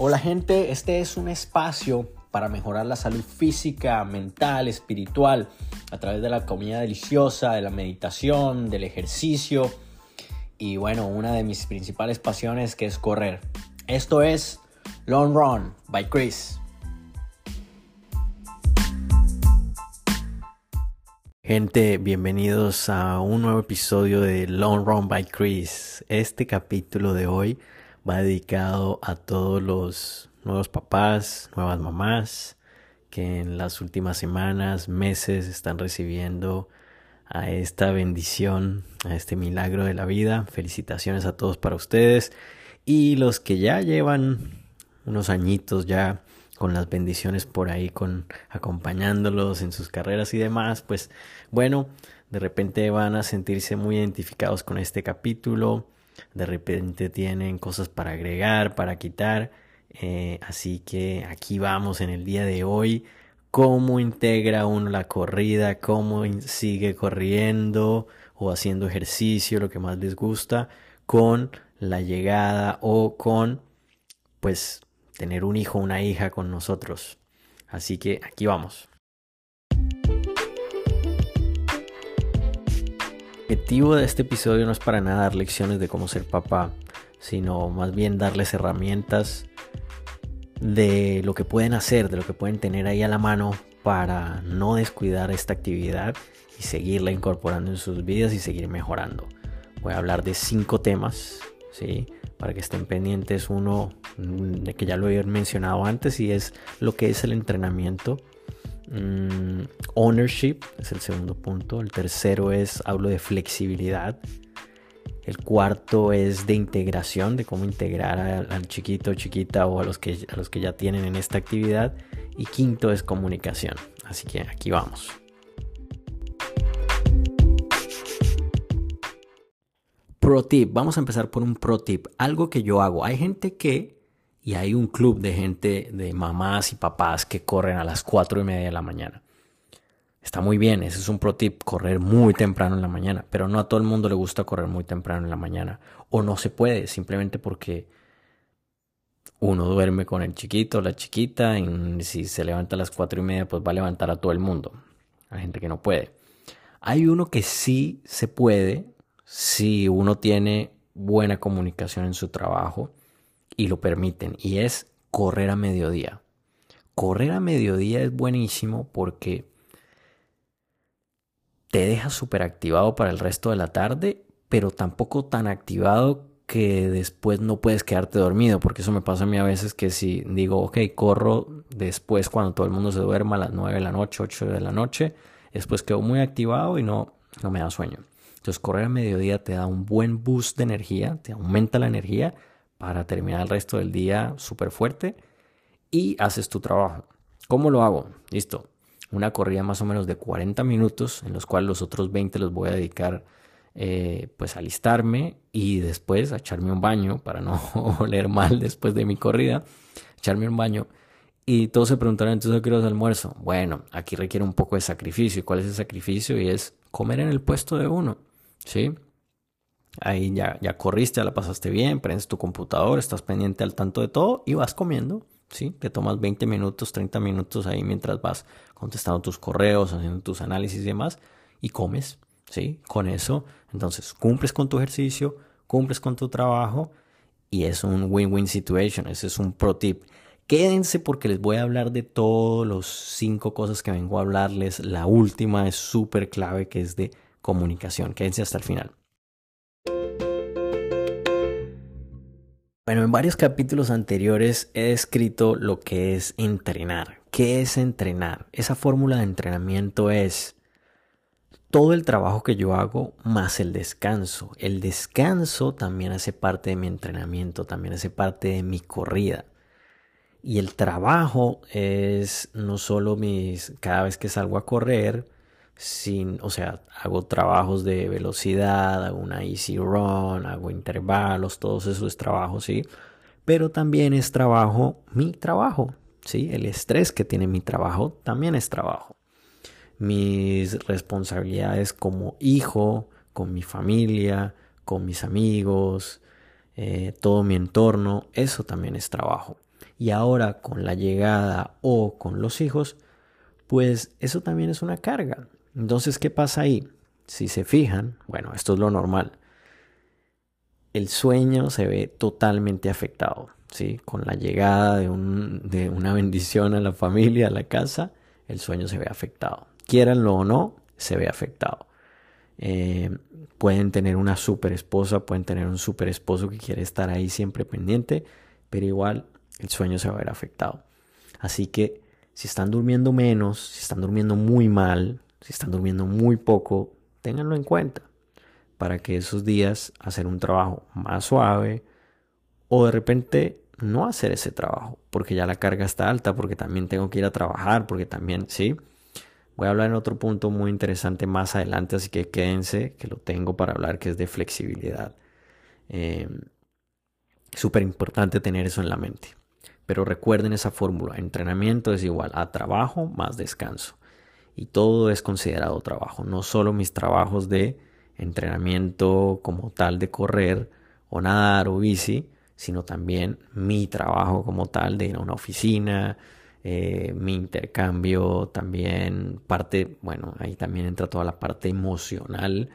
Hola gente, este es un espacio para mejorar la salud física, mental, espiritual, a través de la comida deliciosa, de la meditación, del ejercicio y bueno, una de mis principales pasiones que es correr. Esto es Long Run by Chris. Gente, bienvenidos a un nuevo episodio de Long Run by Chris. Este capítulo de hoy va dedicado a todos los nuevos papás, nuevas mamás que en las últimas semanas, meses están recibiendo a esta bendición, a este milagro de la vida. Felicitaciones a todos para ustedes y los que ya llevan unos añitos ya con las bendiciones por ahí, acompañándolos en sus carreras y demás, pues bueno, de repente van a sentirse muy identificados con este capítulo de repente tienen cosas para agregar, para quitar. Eh, así que aquí vamos en el día de hoy. Cómo integra uno la corrida, cómo sigue corriendo o haciendo ejercicio, lo que más les gusta, con la llegada o con, pues, tener un hijo una hija con nosotros. Así que aquí vamos. Objetivo de este episodio no es para nada dar lecciones de cómo ser papá, sino más bien darles herramientas de lo que pueden hacer, de lo que pueden tener ahí a la mano para no descuidar esta actividad y seguirla incorporando en sus vidas y seguir mejorando. Voy a hablar de cinco temas, ¿sí? Para que estén pendientes. Uno que ya lo he mencionado antes y es lo que es el entrenamiento Mm, ownership es el segundo punto. El tercero es, hablo de flexibilidad. El cuarto es de integración, de cómo integrar al, chiquito o chiquita o a los, que, a los que ya tienen en esta actividad. Y quinto es comunicación. Así que aquí vamos. Pro tip, vamos a empezar por un pro tip, algo que yo hago. Hay gente que y hay un club de gente, de mamás y papás que corren a las 4 y media de la mañana. Está muy bien, ese es un pro tip, correr muy temprano en la mañana, pero no a todo el mundo le gusta correr muy temprano en la mañana. O no se puede, simplemente porque uno duerme con el chiquito, la chiquita, y si se levanta a las 4 y media, pues va a levantar a todo el mundo. Hay gente que no puede. Hay uno que sí se puede si uno tiene buena comunicación en su trabajo y lo permiten y es correr a mediodía. Correr a mediodía es buenísimo porque te deja súper activado para el resto de la tarde, pero tampoco tan activado que después no puedes quedarte dormido, porque eso me pasa a mí a veces que si digo, ok, corro después cuando todo el mundo se duerma a las 9 de la noche, 8 de la noche, después quedo muy activado y no, no me da sueño. Entonces correr a mediodía te da un buen boost de energía, te aumenta la energía para terminar el resto del día súper fuerte y haces tu trabajo. ¿Cómo lo hago? Listo. Una corrida más o menos de 40 minutos en los cuales los otros 20 los voy a dedicar eh, pues a alistarme y después a echarme un baño para no oler mal después de mi corrida, echarme un baño. Y todos se preguntarán entonces qué es almuerzo. Bueno, aquí requiere un poco de sacrificio. ¿Y cuál es el sacrificio? Y es comer en el puesto de uno. ¿Sí? Ahí ya, ya corriste, ya la pasaste bien, prendes tu computador, estás pendiente al tanto de todo y vas comiendo. ¿sí? Te tomas 20 minutos, 30 minutos ahí mientras vas contestando tus correos, haciendo tus análisis y demás y comes. ¿sí? Con eso, entonces cumples con tu ejercicio, cumples con tu trabajo y es un win-win situation. Ese es un pro tip. Quédense porque les voy a hablar de todos los cinco cosas que vengo a hablarles. La última es súper clave que es de comunicación. Quédense hasta el final. Bueno, en varios capítulos anteriores he escrito lo que es entrenar. ¿Qué es entrenar? Esa fórmula de entrenamiento es todo el trabajo que yo hago más el descanso. El descanso también hace parte de mi entrenamiento, también hace parte de mi corrida. Y el trabajo es no solo mis cada vez que salgo a correr, sin, o sea, hago trabajos de velocidad, hago una easy run, hago intervalos, todos esos trabajos, ¿sí? Pero también es trabajo, mi trabajo, ¿sí? El estrés que tiene mi trabajo también es trabajo. Mis responsabilidades como hijo, con mi familia, con mis amigos, eh, todo mi entorno, eso también es trabajo. y ahora con la llegada o con los hijos, pues eso también es una carga. Entonces, ¿qué pasa ahí? Si se fijan, bueno, esto es lo normal. El sueño se ve totalmente afectado, ¿sí? Con la llegada de, de una bendición a la familia, a la casa, el sueño se ve afectado. Quieranlo o no, se ve afectado. Eh, pueden tener una super esposa, pueden tener un super esposo que quiere estar ahí siempre pendiente, pero igual el sueño se va a ver afectado. Así que si están durmiendo menos, si están durmiendo muy mal, si están durmiendo muy poco, ténganlo en cuenta para que esos días hacer un trabajo más suave o de repente no hacer ese trabajo porque ya la carga está alta, porque también tengo que ir a trabajar, porque también, sí. Voy a hablar en otro punto muy interesante más adelante, así que quédense, que lo tengo para hablar, que es de flexibilidad. Eh, Súper importante tener eso en la mente. Pero recuerden esa fórmula, entrenamiento es igual a trabajo más descanso. Y todo es considerado trabajo, no solo mis trabajos de entrenamiento como tal de correr o nadar o bici, sino también mi trabajo como tal de ir a una oficina, eh, mi intercambio también, parte, bueno, ahí también entra toda la parte emocional,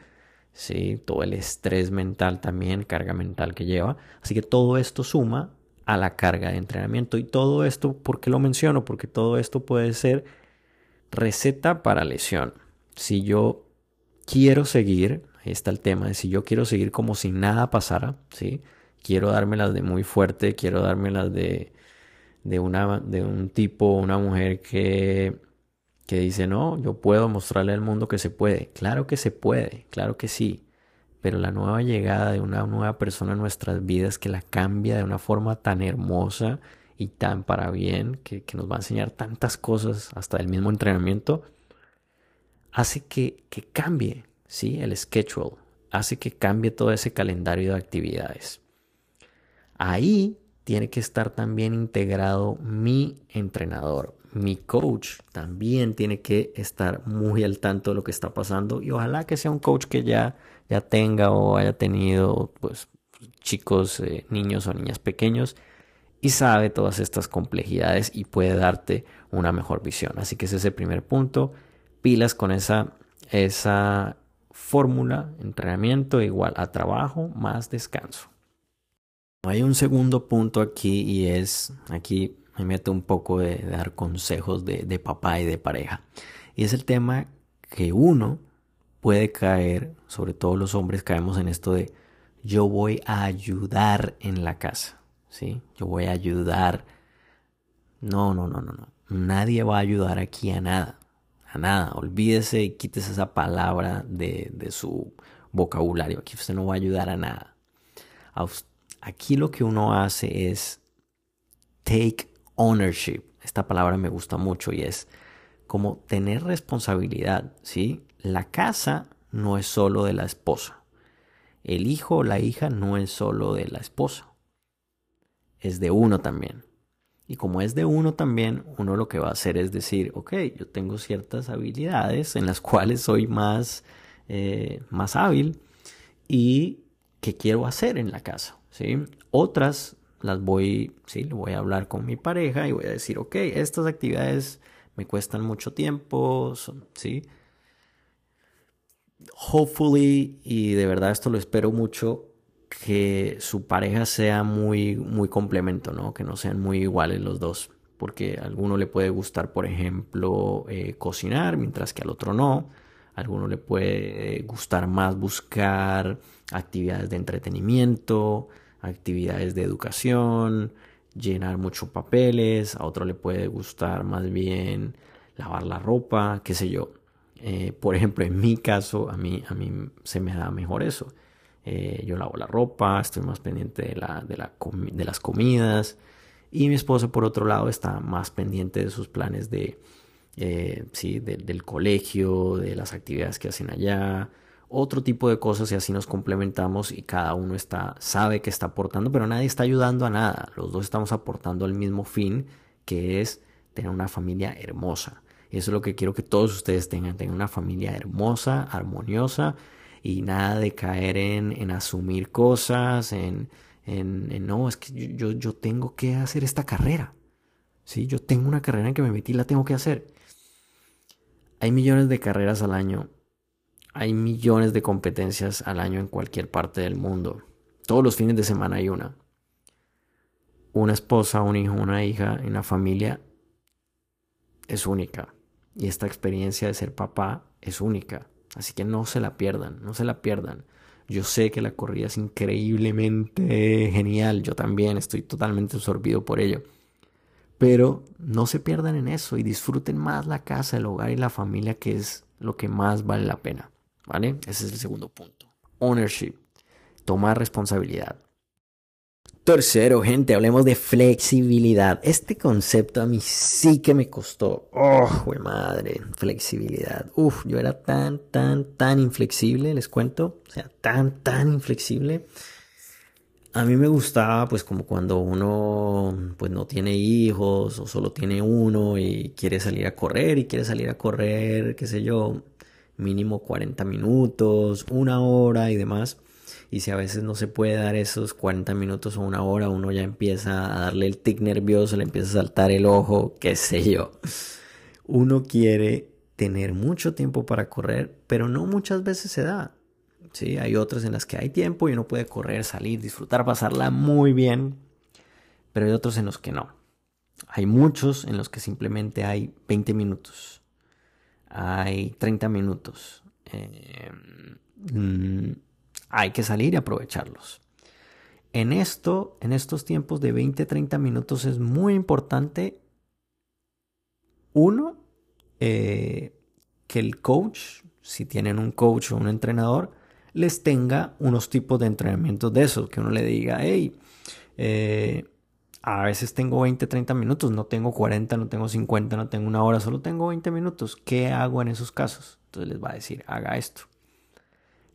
¿sí? todo el estrés mental también, carga mental que lleva. Así que todo esto suma a la carga de entrenamiento. Y todo esto, ¿por qué lo menciono? Porque todo esto puede ser receta para lesión. Si yo quiero seguir, ahí está el tema si yo quiero seguir como si nada pasara, ¿sí? Quiero dármelas de muy fuerte, quiero dármelas de de, una, de un tipo, una mujer que, que dice, no, yo puedo mostrarle al mundo que se puede. Claro que se puede, claro que sí. Pero la nueva llegada de una nueva persona en nuestras vidas que la cambia de una forma tan hermosa y tan para bien, que, que nos va a enseñar tantas cosas, hasta el mismo entrenamiento, hace que, que cambie ¿sí? el schedule, hace que cambie todo ese calendario de actividades. Ahí tiene que estar también integrado mi entrenador. Mi coach también tiene que estar muy al tanto de lo que está pasando y ojalá que sea un coach que ya, ya tenga o haya tenido pues chicos, eh, niños o niñas pequeños y sabe todas estas complejidades y puede darte una mejor visión. Así que ese es el primer punto. Pilas con esa, esa fórmula, entrenamiento igual a trabajo más descanso. Hay un segundo punto aquí y es, aquí me meto un poco de, dar consejos de, de, papá y de pareja. Y es el tema que uno puede caer, sobre todo los hombres caemos en esto de yo voy a ayudar en la casa, ¿sí? Yo voy a ayudar. No, no, no, no, no. Nadie va a ayudar aquí a nada, a nada. Olvídese y quítese esa palabra de, de su vocabulario. Aquí usted no va a ayudar a nada. Aquí lo que uno hace es take ownership. Esta palabra me gusta mucho y es como tener responsabilidad, ¿sí? La casa no es solo de la esposa. El hijo o la hija no es solo de la esposa. Es de uno también. Y como es de uno también, uno lo que va a hacer es decir, ok, yo tengo ciertas habilidades en las cuales soy más, eh, más hábil y qué quiero hacer en la casa. ¿sí? Otras las voy, ¿sí? Voy a hablar con mi pareja y voy a decir, ok, estas actividades me cuestan mucho tiempo, ¿sí? Hopefully, y de verdad esto lo espero mucho, que su pareja sea muy, muy complemento, ¿no? Que no sean muy iguales los dos. Porque a alguno le puede gustar, por ejemplo, eh, cocinar, mientras que al otro no. A alguno le puede gustar más buscar actividades de entretenimiento, actividades de educación, llenar muchos papeles, a otro le puede gustar más bien lavar la ropa, qué sé yo. Eh, por ejemplo, en mi caso, a mí, a mí se me da mejor eso. Eh, yo lavo la ropa, estoy más pendiente de, la, de, la de las comidas. Y mi esposa, por otro lado, está más pendiente de sus planes de, eh, sí, del colegio, de las actividades que hacen allá, otro tipo de cosas y así nos complementamos y cada uno está sabe que está aportando, pero nadie está ayudando a nada. Los dos estamos aportando al mismo fin, que es tener una familia hermosa. Y eso es lo que quiero que todos ustedes tengan, tengan una familia hermosa, armoniosa y nada de caer en, en asumir cosas, en, en, no, es que yo, yo tengo que hacer esta carrera. ¿sí? Yo tengo una carrera en que me metí, la tengo que hacer. Hay millones de carreras al año. Hay millones de competencias al año en cualquier parte del mundo. Todos los fines de semana hay una. Una esposa, un hijo, una hija, una familia es única. Y esta experiencia de ser papá es única. Así que no se la pierdan, no se la pierdan. Yo sé que la corrida es increíblemente genial. Yo también estoy totalmente absorbido por ello. Pero no se pierdan en eso y disfruten más la casa, el hogar y la familia, que es lo que más vale la pena. ¿Vale? Ese es el segundo punto. Ownership. Tomar responsabilidad. Tercero, gente, hablemos de flexibilidad. Este concepto a mí sí que me costó. Oh, madre, flexibilidad. Uf, yo era tan, tan, tan inflexible, les cuento. O sea, tan, tan inflexible. A mí me gustaba, pues, como cuando uno, pues, no tiene hijos o solo tiene uno y quiere salir a correr y quiere salir a correr, qué sé yo, mínimo 40 minutos, una hora y demás y si a veces no se puede dar esos 40 minutos o una hora, uno ya empieza a darle el tic nervioso, le empieza a saltar el ojo, qué sé yo. Uno quiere tener mucho tiempo para correr, pero no muchas veces se da. ¿sí? Hay otras en las que hay tiempo y uno puede correr, salir, disfrutar, pasarla muy bien, pero hay otros en los que no. Hay muchos en los que simplemente hay 20 minutos, hay 30 minutos. Eh, mm, hay que salir y aprovecharlos. En esto, en estos tiempos de 20-30 minutos es muy importante, uno, eh, que el coach, si tienen un coach o un entrenador, les tenga unos tipos de entrenamientos de esos, que uno le diga, hey, eh, a veces tengo 20, 30 minutos, no tengo 40, no tengo 50, no tengo una hora, solo tengo 20 minutos. ¿Qué hago en esos casos? Entonces les va a decir, haga esto.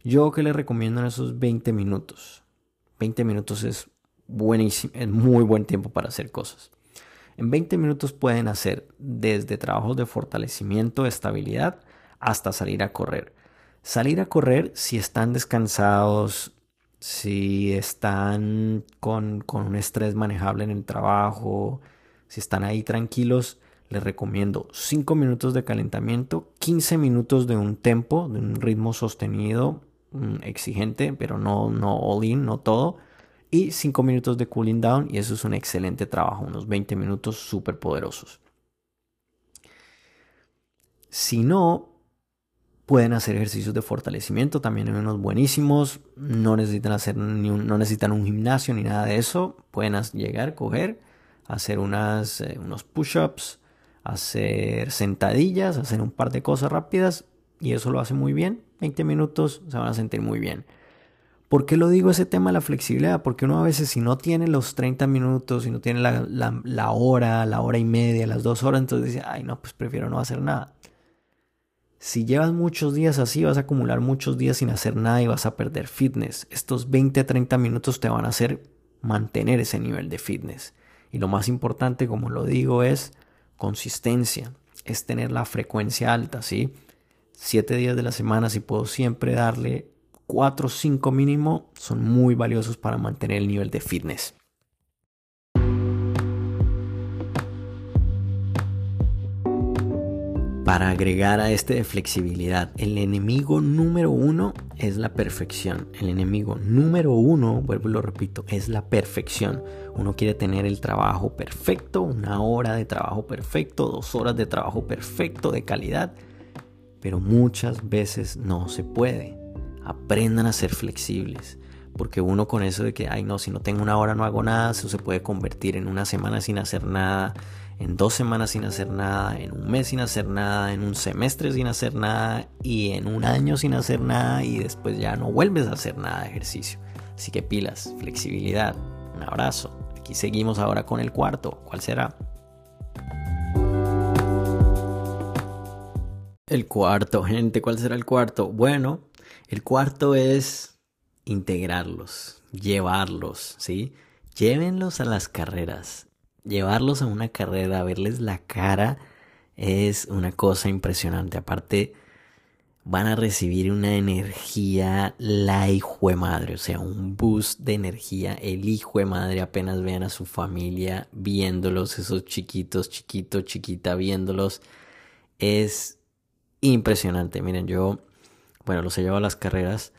Yo que les recomiendo en esos 20 minutos. 20 minutos es buenísimo, es muy buen tiempo para hacer cosas. En 20 minutos pueden hacer desde trabajos de fortalecimiento, estabilidad, hasta salir a correr. Salir a correr si están descansados, si están con, con un estrés manejable en el trabajo, si están ahí tranquilos, les recomiendo 5 minutos de calentamiento, 15 minutos de un tempo, de un ritmo sostenido, exigente, pero no, no all in, no todo. Y 5 minutos de cooling down y eso es un excelente trabajo, unos 20 minutos súper poderosos. Si no, pueden hacer ejercicios de fortalecimiento, también hay unos buenísimos, no necesitan hacer ni un, no necesitan un gimnasio ni nada de eso, pueden llegar, coger, hacer unas, eh, unos push-ups, hacer sentadillas, hacer un par de cosas rápidas y eso lo hace muy bien 20 minutos se van a sentir muy bien. ¿Por qué lo digo ese tema de la flexibilidad? Porque uno a veces si no tiene los 30 minutos, si no tiene la, la, hora, la hora y media, las dos horas, entonces dice, ay no, pues prefiero no hacer nada. Si llevas muchos días así, vas a acumular muchos días sin hacer nada y vas a perder fitness. Estos 20 30 minutos te van a hacer mantener ese nivel de fitness. Y lo más importante, como lo digo, es consistencia, es tener la frecuencia alta, ¿sí? Siete días de la semana, si puedo siempre darle cuatro o cinco mínimo, son muy valiosos para mantener el nivel de fitness. Para agregar a este de flexibilidad, el enemigo número uno es la perfección. El enemigo número uno, vuelvo y lo repito, es la perfección. Uno quiere tener el trabajo perfecto, una hora de trabajo perfecto, dos horas de trabajo perfecto, de calidad pero muchas veces no se puede. Aprendan a ser flexibles, porque uno con eso de que, ay no, si no tengo una hora no hago nada, eso se puede convertir en una semana sin hacer nada, en dos semanas sin hacer nada, en un mes sin hacer nada, en un semestre sin hacer nada y en un año sin hacer nada y después ya no vuelves a hacer nada de ejercicio. Así que pilas, flexibilidad, un abrazo. Aquí seguimos ahora con el cuarto. ¿Cuál será? El cuarto, gente, ¿cuál será el cuarto? Bueno, el cuarto es integrarlos, llevarlos, ¿sí? Llévenlos a las carreras. Llevarlos a una carrera, verles la cara es una cosa impresionante. Aparte, van a recibir una energía la hijo de madre, o sea, un boost de energía. El hijo de madre apenas vean a su familia viéndolos, esos chiquitos, chiquitos, chiquita, viéndolos. Es impresionante. Miren, yo, bueno, los he llevado a las carreras,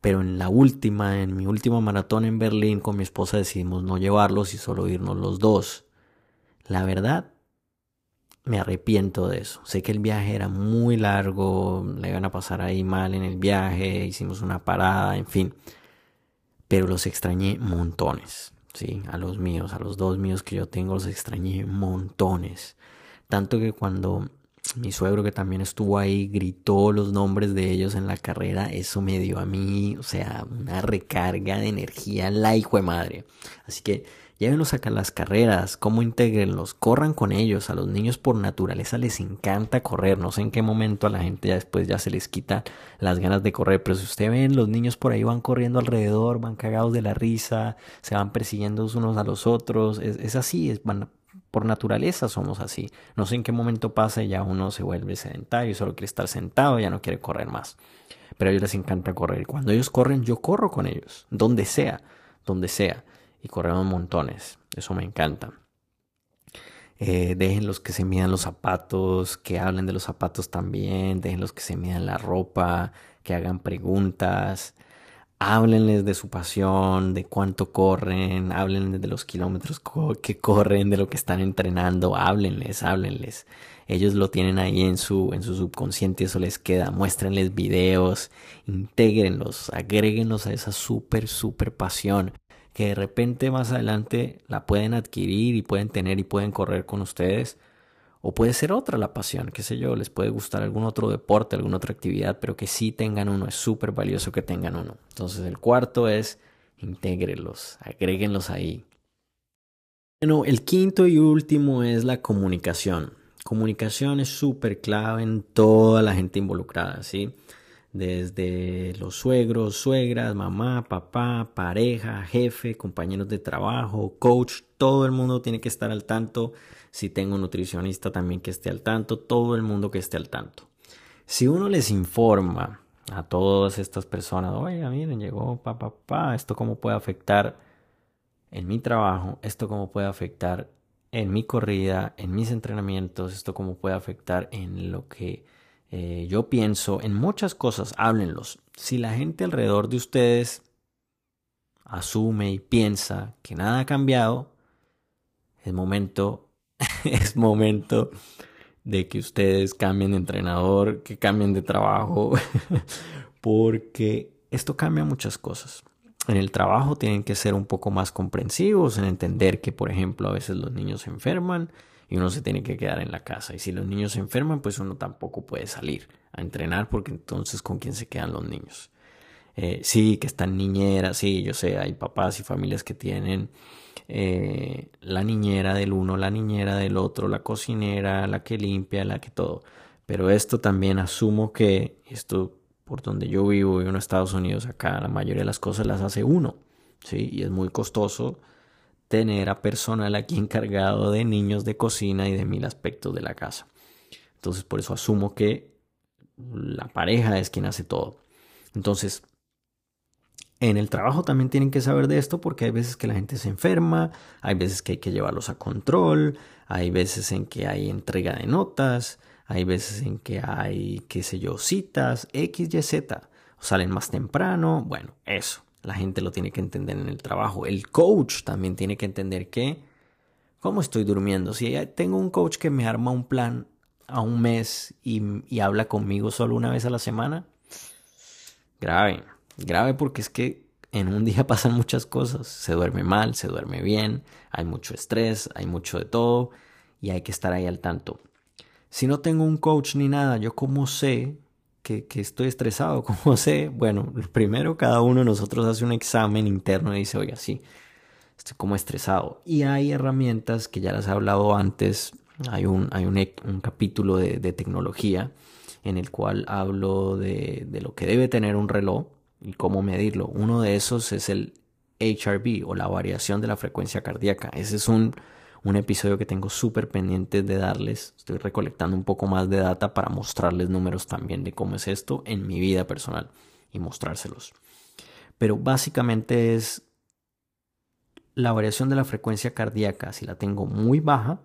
pero en la última, en mi última maratón en Berlín con mi esposa decidimos no llevarlos y solo irnos los dos. La verdad, me arrepiento de eso. Sé que el viaje era muy largo, le iban a pasar ahí mal en el viaje, hicimos una parada, en fin. Pero los extrañé montones, ¿sí? A los míos, a los dos míos que yo tengo, los extrañé montones. Tanto que cuando mi suegro, que también estuvo ahí, gritó los nombres de ellos en la carrera, eso me dio a mí, o sea, una recarga de energía, la hijo de madre. Así que Llévenlos a las carreras, cómo integrenlos, corran con ellos. A los niños por naturaleza les encanta correr. No sé en qué momento a la gente ya después ya se les quita las ganas de correr. Pero si usted ven, los niños por ahí van corriendo alrededor, van cagados de la risa, se van persiguiendo unos a los otros. Es, así, es, van, por naturaleza somos así. No sé en qué momento pasa y ya uno se vuelve sedentario, solo quiere estar sentado, ya no quiere correr más. Pero a ellos les encanta correr. Cuando ellos corren, yo corro con ellos, donde sea, donde sea y corremos montones. Eso me encanta. Eh, dejen los que se midan los zapatos, que hablen de los zapatos también, dejen los que se midan la ropa, que hagan preguntas, háblenles de su pasión, de cuánto corren, háblenles de los kilómetros que corren, de lo que están entrenando, háblenles, háblenles. Ellos lo tienen ahí en su, en su subconsciente, eso les queda. Muéstrenles videos, intégrenlos, agréguenlos a esa súper, súper pasión que de repente más adelante la pueden adquirir y pueden tener y pueden correr con ustedes. O puede ser otra la pasión, qué sé yo, les puede gustar algún otro deporte, alguna otra actividad, pero que sí tengan uno, es súper valioso que tengan uno. Entonces el cuarto es intégrelos, agréguenlos ahí. Bueno, el quinto y último es la comunicación. Comunicación es súper clave en toda la gente involucrada, ¿sí? Desde los suegros, suegras, mamá, papá, pareja, jefe, compañeros de trabajo, coach, todo el mundo tiene que estar al tanto. Si tengo un nutricionista también que esté al tanto, todo el mundo que esté al tanto. Si uno les informa a todas estas personas, oiga, miren, llegó papá, papá, esto cómo puede afectar en mi trabajo, esto cómo puede afectar en mi corrida, en mis entrenamientos, esto cómo puede afectar en lo que eh, yo pienso en muchas cosas, háblenlos. Si la gente alrededor de ustedes asume y piensa que nada ha cambiado, es momento, es momento de que ustedes cambien de entrenador, que cambien de trabajo, porque esto cambia muchas cosas. En el trabajo tienen que ser un poco más comprensivos, en entender que, por ejemplo, a veces los niños se enferman, y uno se tiene que quedar en la casa. Y si los niños se enferman, pues uno tampoco puede salir a entrenar porque entonces con quién se quedan los niños. Eh, sí, que están niñeras, sí, yo sé, hay papás y familias que tienen eh, la niñera del uno, la niñera del otro, la cocinera, la que limpia, la que todo. Pero esto también asumo que esto por donde yo vivo, vivo en Estados Unidos, acá la mayoría de las cosas las hace uno, ¿sí? Y es muy costoso tener a personal aquí encargado de niños de cocina y de mil aspectos de la casa. Entonces por eso asumo que la pareja es quien hace todo. Entonces, en el trabajo también tienen que saber de esto porque hay veces que la gente se enferma, hay veces que hay que llevarlos a control, hay veces en que hay entrega de notas, hay veces en que hay, qué sé yo, citas, X, Y, Z, salen más temprano, bueno, eso la gente lo tiene que entender en el trabajo. El coach también tiene que entender que, ¿cómo estoy durmiendo? Si tengo un coach que me arma un plan a un mes y, habla conmigo solo una vez a la semana, grave, grave porque es que en un día pasan muchas cosas. Se duerme mal, se duerme bien, hay mucho estrés, hay mucho de todo y hay que estar ahí al tanto. Si no tengo un coach ni nada, yo cómo sé que, estoy estresado, ¿cómo sé? Bueno, primero cada uno de nosotros hace un examen interno y dice, oiga, sí, estoy como estresado. Y hay herramientas que ya las he hablado antes, hay un, hay un, un capítulo de, de, tecnología en el cual hablo de, de lo que debe tener un reloj y cómo medirlo. Uno de esos es el HRB o la variación de la frecuencia cardíaca. Ese es un, un episodio que tengo súper pendiente de darles. Estoy recolectando un poco más de data para mostrarles números también de cómo es esto en mi vida personal y mostrárselos. Pero básicamente es la variación de la frecuencia cardíaca. Si la tengo muy baja,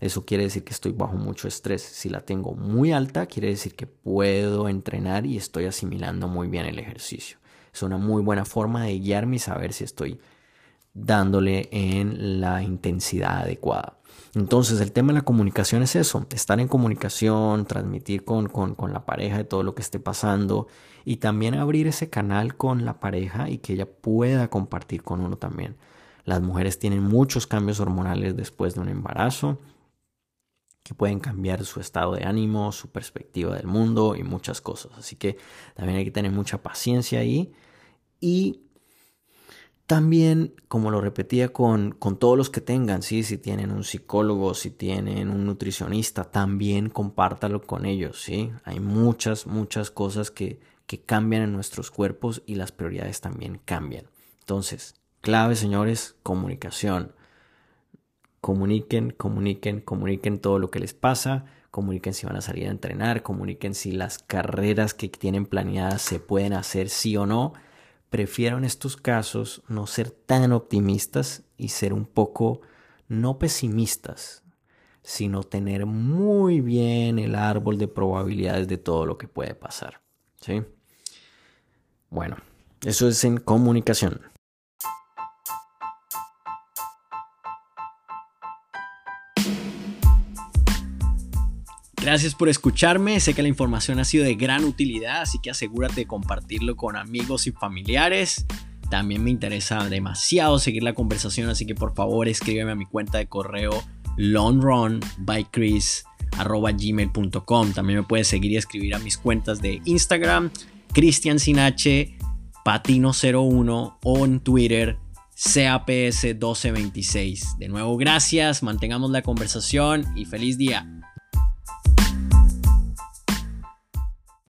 eso quiere decir que estoy bajo mucho estrés. Si la tengo muy alta, quiere decir que puedo entrenar y estoy asimilando muy bien el ejercicio. Es una muy buena forma de guiarme y saber si estoy dándole en la intensidad adecuada. Entonces el tema de la comunicación es eso, estar en comunicación, transmitir con, con, la pareja de todo lo que esté pasando y también abrir ese canal con la pareja y que ella pueda compartir con uno también. Las mujeres tienen muchos cambios hormonales después de un embarazo que pueden cambiar su estado de ánimo, su perspectiva del mundo y muchas cosas. Así que también hay que tener mucha paciencia ahí y también, como lo repetía con, con todos los que tengan, ¿sí? si tienen un psicólogo, si tienen un nutricionista, también compártalo con ellos. ¿sí? Hay muchas, muchas cosas que, que cambian en nuestros cuerpos y las prioridades también cambian. Entonces, clave, señores, comunicación. Comuniquen, comuniquen, comuniquen todo lo que les pasa, comuniquen si van a salir a entrenar, comuniquen si las carreras que tienen planeadas se pueden hacer sí o no prefiero en estos casos no ser tan optimistas y ser un poco no pesimistas, sino tener muy bien el árbol de probabilidades de todo lo que puede pasar. ¿sí? Bueno, eso es en comunicación. Gracias por escucharme, sé que la información ha sido de gran utilidad, así que asegúrate de compartirlo con amigos y familiares. También me interesa demasiado seguir la conversación, así que por favor escríbeme a mi cuenta de correo longrunbychris.gmail.com También me puedes seguir y escribir a mis cuentas de Instagram, Cristian Sinache, Patino01 o en Twitter, CAPS1226. De nuevo, gracias, mantengamos la conversación y feliz día.